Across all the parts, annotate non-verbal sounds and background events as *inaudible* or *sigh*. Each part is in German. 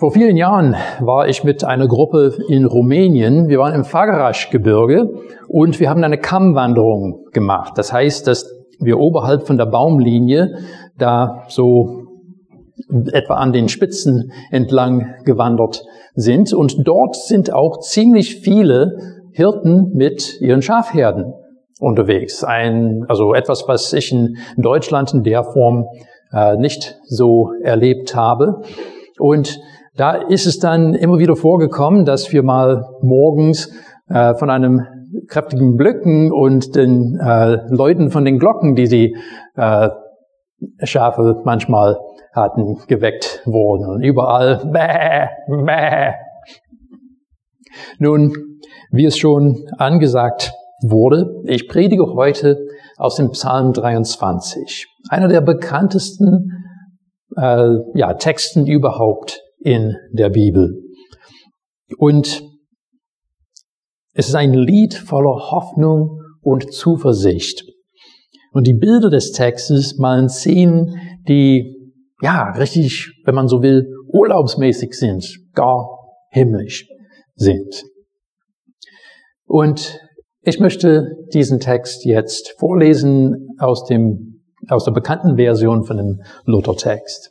Vor vielen Jahren war ich mit einer Gruppe in Rumänien. Wir waren im Fagarasch-Gebirge und wir haben eine Kammwanderung gemacht. Das heißt, dass wir oberhalb von der Baumlinie da so etwa an den Spitzen entlang gewandert sind. Und dort sind auch ziemlich viele Hirten mit ihren Schafherden unterwegs. Ein, also etwas, was ich in Deutschland in der Form äh, nicht so erlebt habe. Und da ist es dann immer wieder vorgekommen, dass wir mal morgens äh, von einem kräftigen Blöcken und den äh, Leuten von den Glocken, die die äh, Schafe manchmal hatten, geweckt wurden. Und überall bäh, bäh. Nun, wie es schon angesagt wurde, ich predige heute aus dem Psalm 23, einer der bekanntesten äh, ja, Texten überhaupt in der Bibel. Und es ist ein Lied voller Hoffnung und Zuversicht. Und die Bilder des Textes malen Szenen, die, ja, richtig, wenn man so will, urlaubsmäßig sind, gar himmlisch sind. Und ich möchte diesen Text jetzt vorlesen aus dem, aus der bekannten Version von dem Luthertext.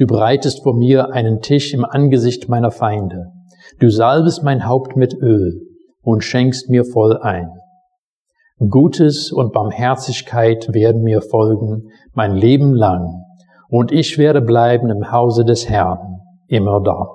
Du bereitest vor mir einen Tisch im Angesicht meiner Feinde. Du salbest mein Haupt mit Öl und schenkst mir voll ein. Gutes und Barmherzigkeit werden mir folgen mein Leben lang, und ich werde bleiben im Hause des Herrn, immer da.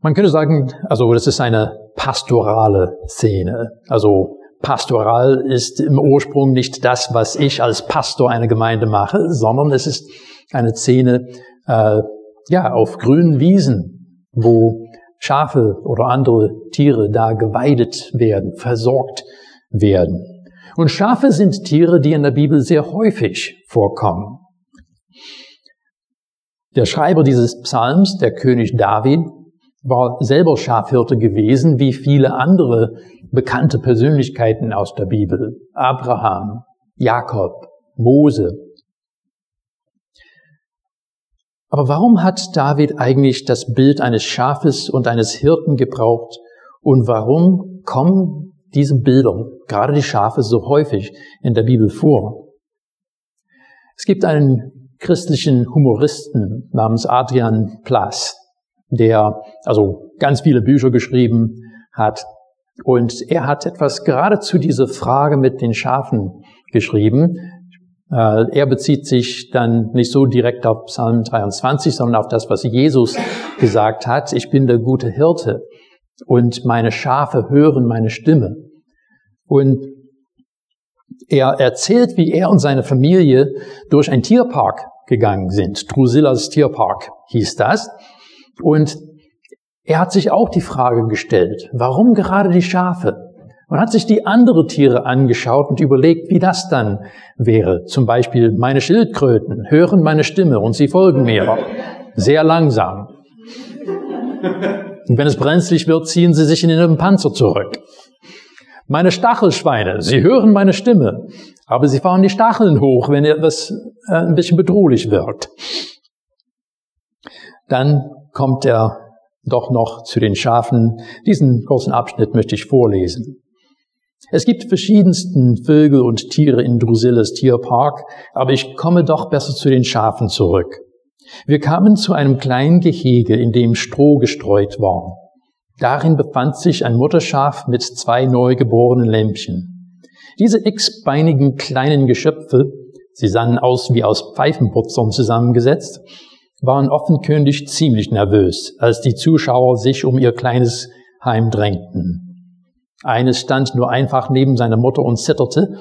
Man könnte sagen, also das ist eine pastorale Szene. Also Pastoral ist im Ursprung nicht das, was ich als Pastor einer Gemeinde mache, sondern es ist eine Szene äh, ja auf grünen Wiesen, wo Schafe oder andere Tiere da geweidet werden, versorgt werden. Und Schafe sind Tiere, die in der Bibel sehr häufig vorkommen. Der Schreiber dieses Psalms, der König David, war selber Schafhirte gewesen, wie viele andere bekannte Persönlichkeiten aus der Bibel. Abraham, Jakob, Mose. Aber warum hat David eigentlich das Bild eines Schafes und eines Hirten gebraucht? Und warum kommen diese Bilder, gerade die Schafe, so häufig in der Bibel vor? Es gibt einen christlichen Humoristen namens Adrian Plass, der also ganz viele Bücher geschrieben hat. Und er hat etwas gerade zu dieser Frage mit den Schafen geschrieben. Äh, er bezieht sich dann nicht so direkt auf Psalm 23, sondern auf das, was Jesus gesagt hat. Ich bin der gute Hirte und meine Schafe hören meine Stimme. Und er erzählt, wie er und seine Familie durch einen Tierpark gegangen sind. Drusillas Tierpark hieß das. Und er hat sich auch die Frage gestellt, warum gerade die Schafe? Und hat sich die andere Tiere angeschaut und überlegt, wie das dann wäre. Zum Beispiel meine Schildkröten hören meine Stimme und sie folgen mir. Sehr langsam. Und wenn es brenzlig wird, ziehen sie sich in ihren Panzer zurück. Meine Stachelschweine, sie hören meine Stimme, aber sie fahren die Stacheln hoch, wenn etwas äh, ein bisschen bedrohlich wirkt. Dann kommt er doch noch zu den Schafen. Diesen kurzen Abschnitt möchte ich vorlesen. Es gibt verschiedensten Vögel und Tiere in Drusilles Tierpark, aber ich komme doch besser zu den Schafen zurück. Wir kamen zu einem kleinen Gehege, in dem Stroh gestreut war. Darin befand sich ein Mutterschaf mit zwei neugeborenen Lämpchen. Diese x-beinigen kleinen Geschöpfe, sie sahen aus wie aus Pfeifenputzern zusammengesetzt, waren offenkundig ziemlich nervös, als die Zuschauer sich um ihr kleines Heim drängten. Eines stand nur einfach neben seiner Mutter und zitterte,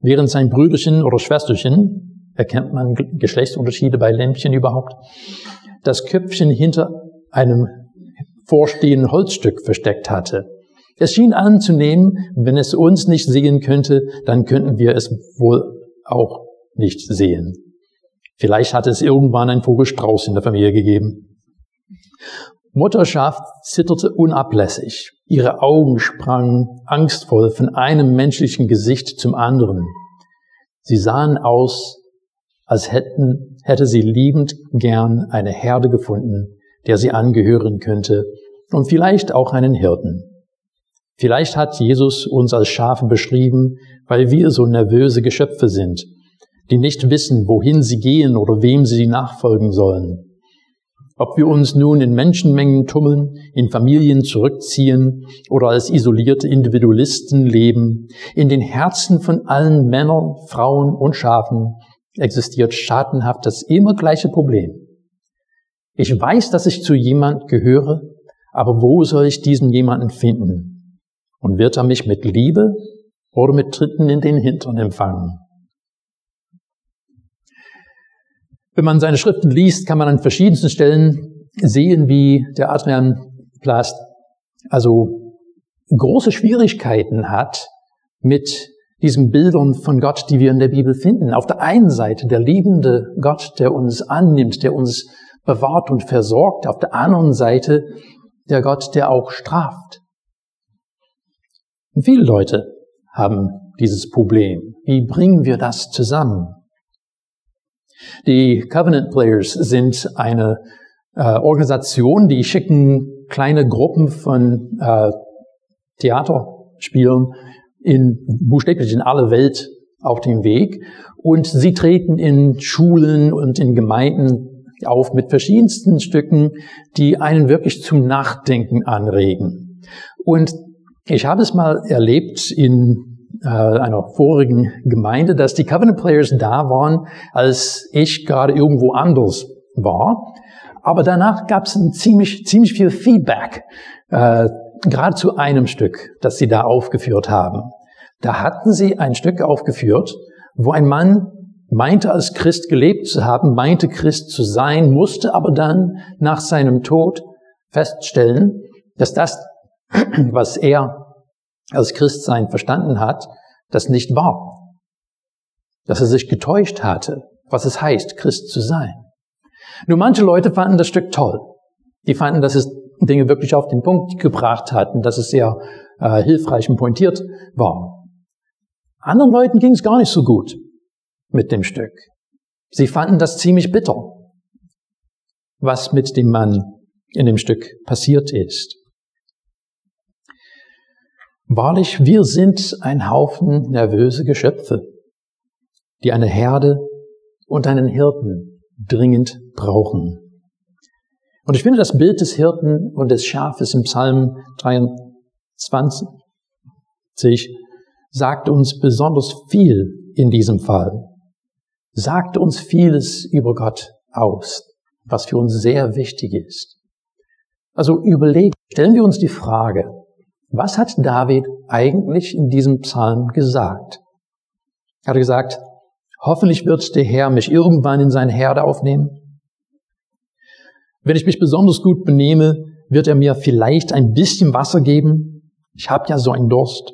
während sein Brüderchen oder Schwesterchen, Erkennt man Geschlechtsunterschiede bei Lämpchen überhaupt? Das Köpfchen hinter einem vorstehenden Holzstück versteckt hatte. Es schien anzunehmen, wenn es uns nicht sehen könnte, dann könnten wir es wohl auch nicht sehen. Vielleicht hat es irgendwann ein Vogelstrauß in der Familie gegeben. Mutterschaf zitterte unablässig. Ihre Augen sprangen angstvoll von einem menschlichen Gesicht zum anderen. Sie sahen aus, als hätten, hätte sie liebend gern eine Herde gefunden, der sie angehören könnte und vielleicht auch einen Hirten. Vielleicht hat Jesus uns als Schafe beschrieben, weil wir so nervöse Geschöpfe sind, die nicht wissen, wohin sie gehen oder wem sie nachfolgen sollen. Ob wir uns nun in Menschenmengen tummeln, in Familien zurückziehen oder als isolierte Individualisten leben, in den Herzen von allen Männern, Frauen und Schafen existiert schadenhaft das immer gleiche Problem. Ich weiß, dass ich zu jemand gehöre, aber wo soll ich diesen jemanden finden? Und wird er mich mit Liebe oder mit Tritten in den Hintern empfangen? Wenn man seine Schriften liest, kann man an verschiedensten Stellen sehen, wie der Adrian Plast also große Schwierigkeiten hat mit diesen Bildern von Gott, die wir in der Bibel finden. Auf der einen Seite der liebende Gott, der uns annimmt, der uns bewahrt und versorgt. Auf der anderen Seite der Gott, der auch straft. Und viele Leute haben dieses Problem. Wie bringen wir das zusammen? Die Covenant Players sind eine äh, Organisation, die schicken kleine Gruppen von äh, Theaterspielen in buchstäblich in alle Welt auf den Weg und sie treten in Schulen und in Gemeinden auf mit verschiedensten Stücken, die einen wirklich zum Nachdenken anregen. Und ich habe es mal erlebt in äh, einer vorigen Gemeinde, dass die Covenant Players da waren, als ich gerade irgendwo anders war. Aber danach gab es ziemlich, ziemlich viel Feedback, äh, gerade zu einem Stück, das sie da aufgeführt haben. Da hatten sie ein Stück aufgeführt, wo ein Mann meinte als Christ gelebt zu haben, meinte Christ zu sein, musste aber dann nach seinem Tod feststellen, dass das, *clears throat* was er als Christsein verstanden hat, das nicht war. Dass er sich getäuscht hatte, was es heißt, Christ zu sein. Nur manche Leute fanden das Stück toll. Die fanden, dass es Dinge wirklich auf den Punkt gebracht hat und dass es sehr äh, hilfreich und pointiert war. Anderen Leuten ging es gar nicht so gut mit dem Stück. Sie fanden das ziemlich bitter, was mit dem Mann in dem Stück passiert ist. Wahrlich, wir sind ein Haufen nervöse Geschöpfe, die eine Herde und einen Hirten dringend brauchen. Und ich finde das Bild des Hirten und des Schafes im Psalm 23 sagt uns besonders viel in diesem Fall. Sagt uns vieles über Gott aus, was für uns sehr wichtig ist. Also überlegen, stellen wir uns die Frage, was hat David eigentlich in diesem Psalm gesagt? Er hat gesagt, hoffentlich wird der Herr mich irgendwann in seine Herde aufnehmen. Wenn ich mich besonders gut benehme, wird er mir vielleicht ein bisschen Wasser geben. Ich habe ja so einen Durst.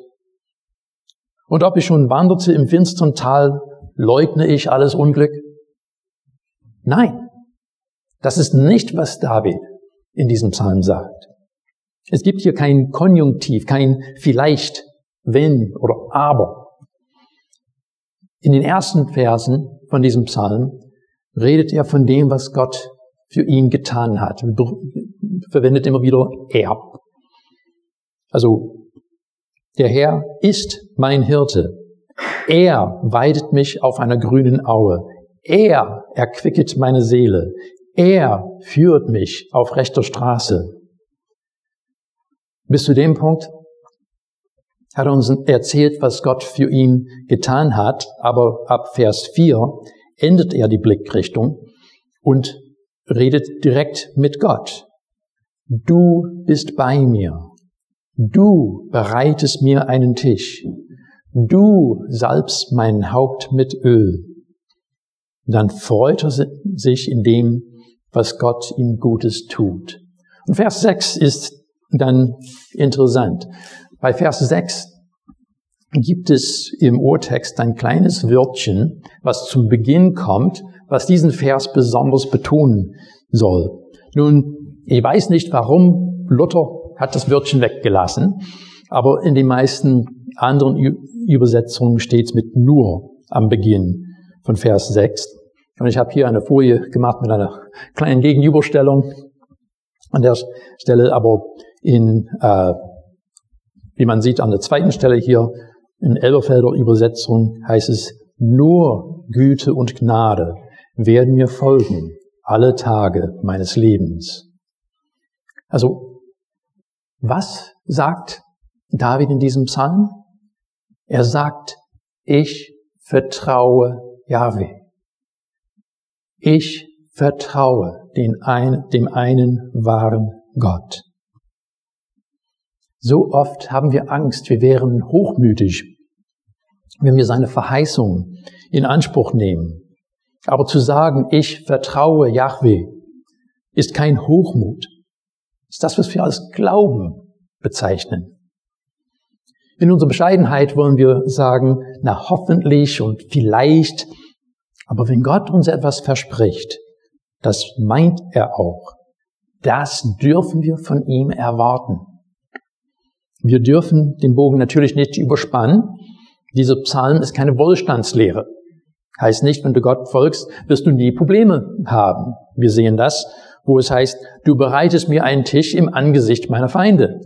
Und ob ich schon wanderte im finstern Tal, leugne ich alles Unglück? Nein, das ist nicht, was David in diesem Psalm sagt. Es gibt hier kein Konjunktiv, kein vielleicht, wenn oder aber. In den ersten Versen von diesem Psalm redet er von dem, was Gott für ihn getan hat. Verwendet immer wieder er. Also, der Herr ist mein Hirte. Er weidet mich auf einer grünen Aue. Er erquicket meine Seele. Er führt mich auf rechter Straße bis zu dem Punkt hat er uns erzählt, was Gott für ihn getan hat, aber ab Vers 4 endet er die Blickrichtung und redet direkt mit Gott. Du bist bei mir. Du bereitest mir einen Tisch. Du salbst mein Haupt mit Öl. dann freut er sich in dem, was Gott ihm Gutes tut. Und Vers 6 ist dann interessant. Bei Vers 6 gibt es im Urtext ein kleines Wörtchen, was zum Beginn kommt, was diesen Vers besonders betonen soll. Nun, ich weiß nicht, warum Luther hat das Wörtchen weggelassen, aber in den meisten anderen Übersetzungen steht es mit nur am Beginn von Vers 6. Und ich habe hier eine Folie gemacht mit einer kleinen Gegenüberstellung an der Stelle, aber in, äh, wie man sieht an der zweiten Stelle hier, in Elberfelder Übersetzung heißt es, nur Güte und Gnade werden mir folgen alle Tage meines Lebens. Also, was sagt David in diesem Psalm? Er sagt, ich vertraue Yahweh. Ich vertraue den ein, dem einen wahren Gott. So oft haben wir Angst, wir wären hochmütig, wenn wir seine Verheißung in Anspruch nehmen. Aber zu sagen, ich vertraue Yahweh, ist kein Hochmut. Ist das, was wir als Glauben bezeichnen. In unserer Bescheidenheit wollen wir sagen, na hoffentlich und vielleicht. Aber wenn Gott uns etwas verspricht, das meint er auch. Das dürfen wir von ihm erwarten. Wir dürfen den Bogen natürlich nicht überspannen. Dieser Psalm ist keine Wohlstandslehre. Heißt nicht, wenn du Gott folgst, wirst du nie Probleme haben. Wir sehen das, wo es heißt, du bereitest mir einen Tisch im Angesicht meiner Feinde.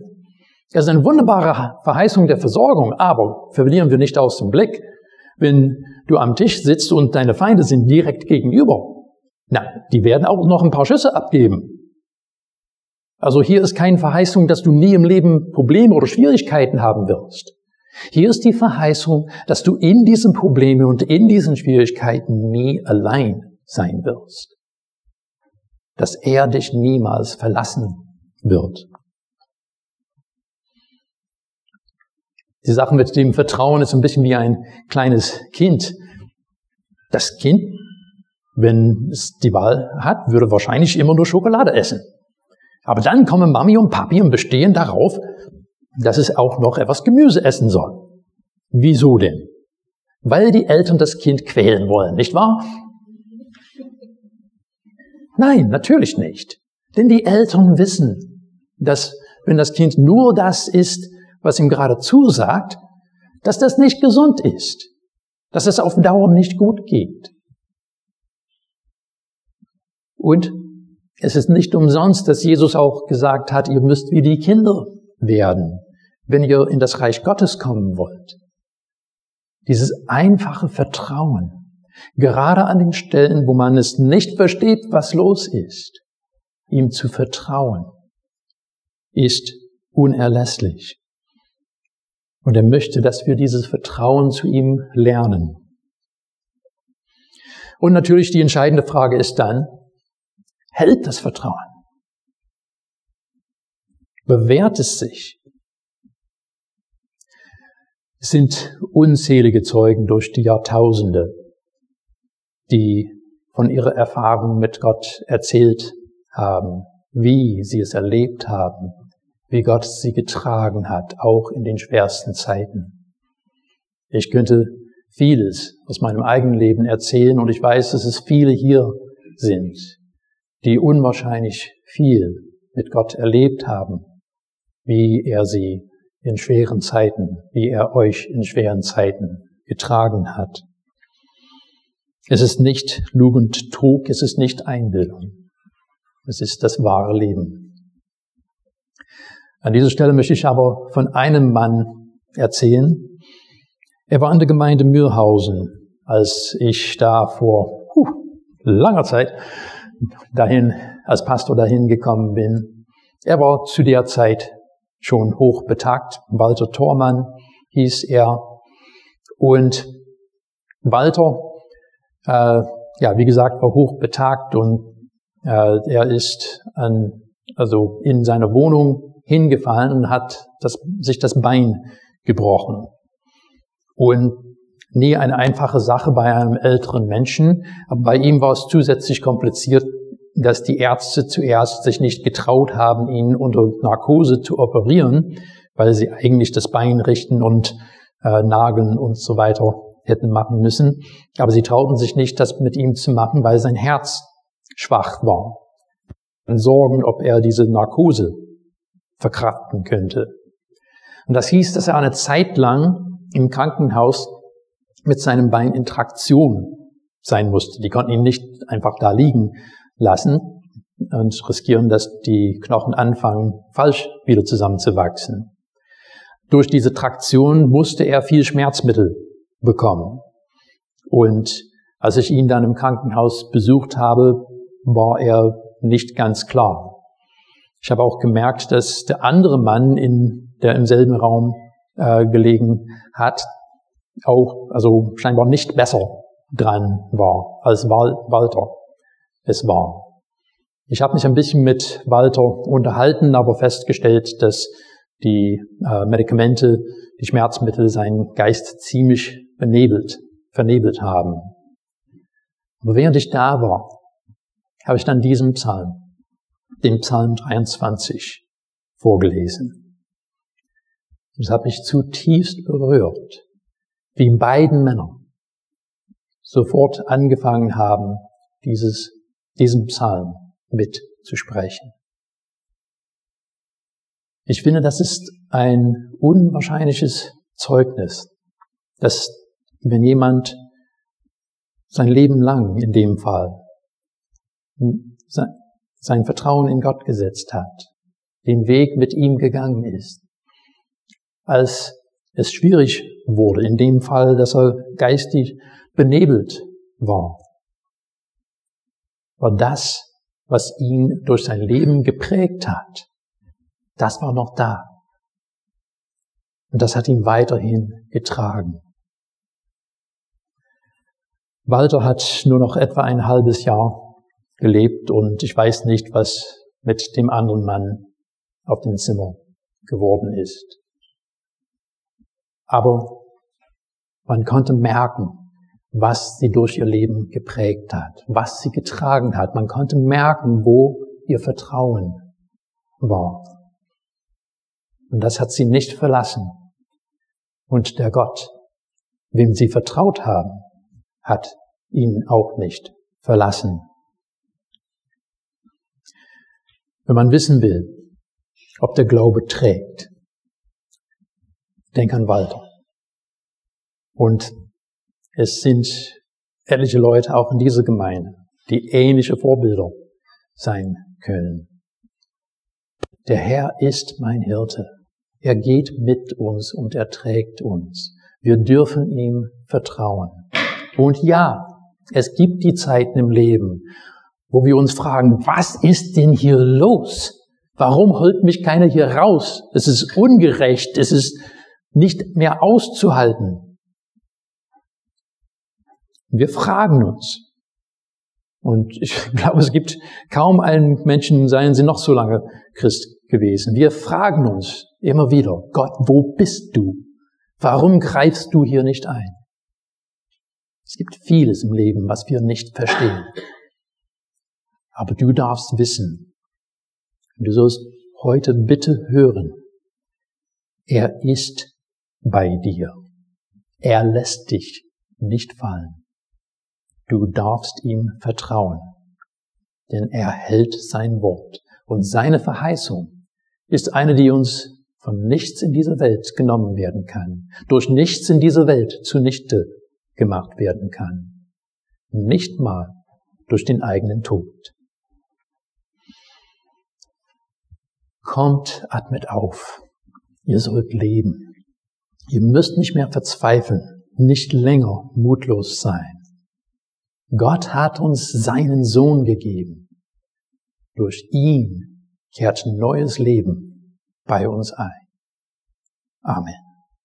Es ist eine wunderbare Verheißung der Versorgung, aber verlieren wir nicht aus dem Blick, wenn du am Tisch sitzt und deine Feinde sind direkt gegenüber. Na, die werden auch noch ein paar Schüsse abgeben. Also hier ist keine Verheißung, dass du nie im Leben Probleme oder Schwierigkeiten haben wirst. Hier ist die Verheißung, dass du in diesen Problemen und in diesen Schwierigkeiten nie allein sein wirst. Dass er dich niemals verlassen wird. Die Sache mit dem Vertrauen ist ein bisschen wie ein kleines Kind. Das Kind, wenn es die Wahl hat, würde wahrscheinlich immer nur Schokolade essen. Aber dann kommen Mami und Papi und bestehen darauf, dass es auch noch etwas Gemüse essen soll. Wieso denn? Weil die Eltern das Kind quälen wollen, nicht wahr? Nein, natürlich nicht. Denn die Eltern wissen, dass wenn das Kind nur das isst, was ihm gerade zusagt, dass das nicht gesund ist, dass es auf Dauer nicht gut geht. Und es ist nicht umsonst, dass Jesus auch gesagt hat, ihr müsst wie die Kinder werden, wenn ihr in das Reich Gottes kommen wollt. Dieses einfache Vertrauen, gerade an den Stellen, wo man es nicht versteht, was los ist, ihm zu vertrauen, ist unerlässlich. Und er möchte, dass wir dieses Vertrauen zu ihm lernen. Und natürlich die entscheidende Frage ist dann, hält das Vertrauen? Bewährt es sich? Es sind unzählige Zeugen durch die Jahrtausende, die von ihrer Erfahrung mit Gott erzählt haben, wie sie es erlebt haben, wie Gott sie getragen hat, auch in den schwersten Zeiten. Ich könnte vieles aus meinem eigenen Leben erzählen und ich weiß, dass es viele hier sind, die unwahrscheinlich viel mit Gott erlebt haben, wie er sie in schweren Zeiten, wie er euch in schweren Zeiten getragen hat. Es ist nicht Lug Trug, es ist nicht Einbildung. Es ist das wahre Leben. An dieser Stelle möchte ich aber von einem Mann erzählen. Er war in der Gemeinde Mühlhausen, als ich da vor huh, langer Zeit dahin, als Pastor dahin gekommen bin. Er war zu der Zeit schon hoch betagt. Walter Thormann hieß er. Und Walter, äh, ja, wie gesagt, war hoch betagt und äh, er ist an, also in seiner Wohnung hingefallen und hat das, sich das Bein gebrochen. Und Nie eine einfache Sache bei einem älteren Menschen, aber bei ihm war es zusätzlich kompliziert, dass die Ärzte zuerst sich nicht getraut haben, ihn unter Narkose zu operieren, weil sie eigentlich das Bein richten und äh, nageln und so weiter hätten machen müssen. Aber sie trauten sich nicht, das mit ihm zu machen, weil sein Herz schwach war. Und sorgen, ob er diese Narkose verkraften könnte. Und das hieß, dass er eine Zeit lang im Krankenhaus mit seinem Bein in Traktion sein musste. Die konnten ihn nicht einfach da liegen lassen und riskieren, dass die Knochen anfangen, falsch wieder zusammenzuwachsen. Durch diese Traktion musste er viel Schmerzmittel bekommen. Und als ich ihn dann im Krankenhaus besucht habe, war er nicht ganz klar. Ich habe auch gemerkt, dass der andere Mann, in, der im selben Raum äh, gelegen hat, auch also scheinbar nicht besser dran war als Walter es war. Ich habe mich ein bisschen mit Walter unterhalten, aber festgestellt, dass die äh, Medikamente, die Schmerzmittel seinen Geist ziemlich benebelt, vernebelt haben. Aber während ich da war, habe ich dann diesen Psalm, den Psalm 23, vorgelesen. Das hat mich zutiefst berührt, wie beiden Männer sofort angefangen haben, dieses, diesen Psalm mitzusprechen. Ich finde, das ist ein unwahrscheinliches Zeugnis, dass wenn jemand sein Leben lang in dem Fall sein Vertrauen in Gott gesetzt hat, den Weg mit ihm gegangen ist, als es schwierig wurde, in dem Fall, dass er geistig benebelt war, war das, was ihn durch sein Leben geprägt hat, das war noch da. Und das hat ihn weiterhin getragen. Walter hat nur noch etwa ein halbes Jahr gelebt und ich weiß nicht, was mit dem anderen Mann auf dem Zimmer geworden ist. Aber man konnte merken, was sie durch ihr Leben geprägt hat, was sie getragen hat. Man konnte merken, wo ihr Vertrauen war. Und das hat sie nicht verlassen. Und der Gott, wem sie vertraut haben, hat ihn auch nicht verlassen. Wenn man wissen will, ob der Glaube trägt, denk an Walter. Und es sind etliche Leute auch in dieser Gemeinde, die ähnliche Vorbilder sein können. Der Herr ist mein Hirte. Er geht mit uns und er trägt uns. Wir dürfen ihm vertrauen. Und ja, es gibt die Zeiten im Leben, wo wir uns fragen, was ist denn hier los? Warum holt mich keiner hier raus? Es ist ungerecht, es ist nicht mehr auszuhalten. Wir fragen uns. Und ich *laughs* glaube, es gibt kaum einen Menschen, seien sie noch so lange Christ gewesen. Wir fragen uns, Immer wieder, Gott, wo bist du? Warum greifst du hier nicht ein? Es gibt vieles im Leben, was wir nicht verstehen. Aber du darfst wissen, du sollst heute bitte hören, er ist bei dir. Er lässt dich nicht fallen. Du darfst ihm vertrauen, denn er hält sein Wort und seine Verheißung ist eine, die uns von nichts in dieser Welt genommen werden kann, durch nichts in dieser Welt zunichte gemacht werden kann, nicht mal durch den eigenen Tod. Kommt, atmet auf. Ihr sollt leben. Ihr müsst nicht mehr verzweifeln, nicht länger mutlos sein. Gott hat uns seinen Sohn gegeben. Durch ihn kehrt neues Leben bei uns ein. Amen.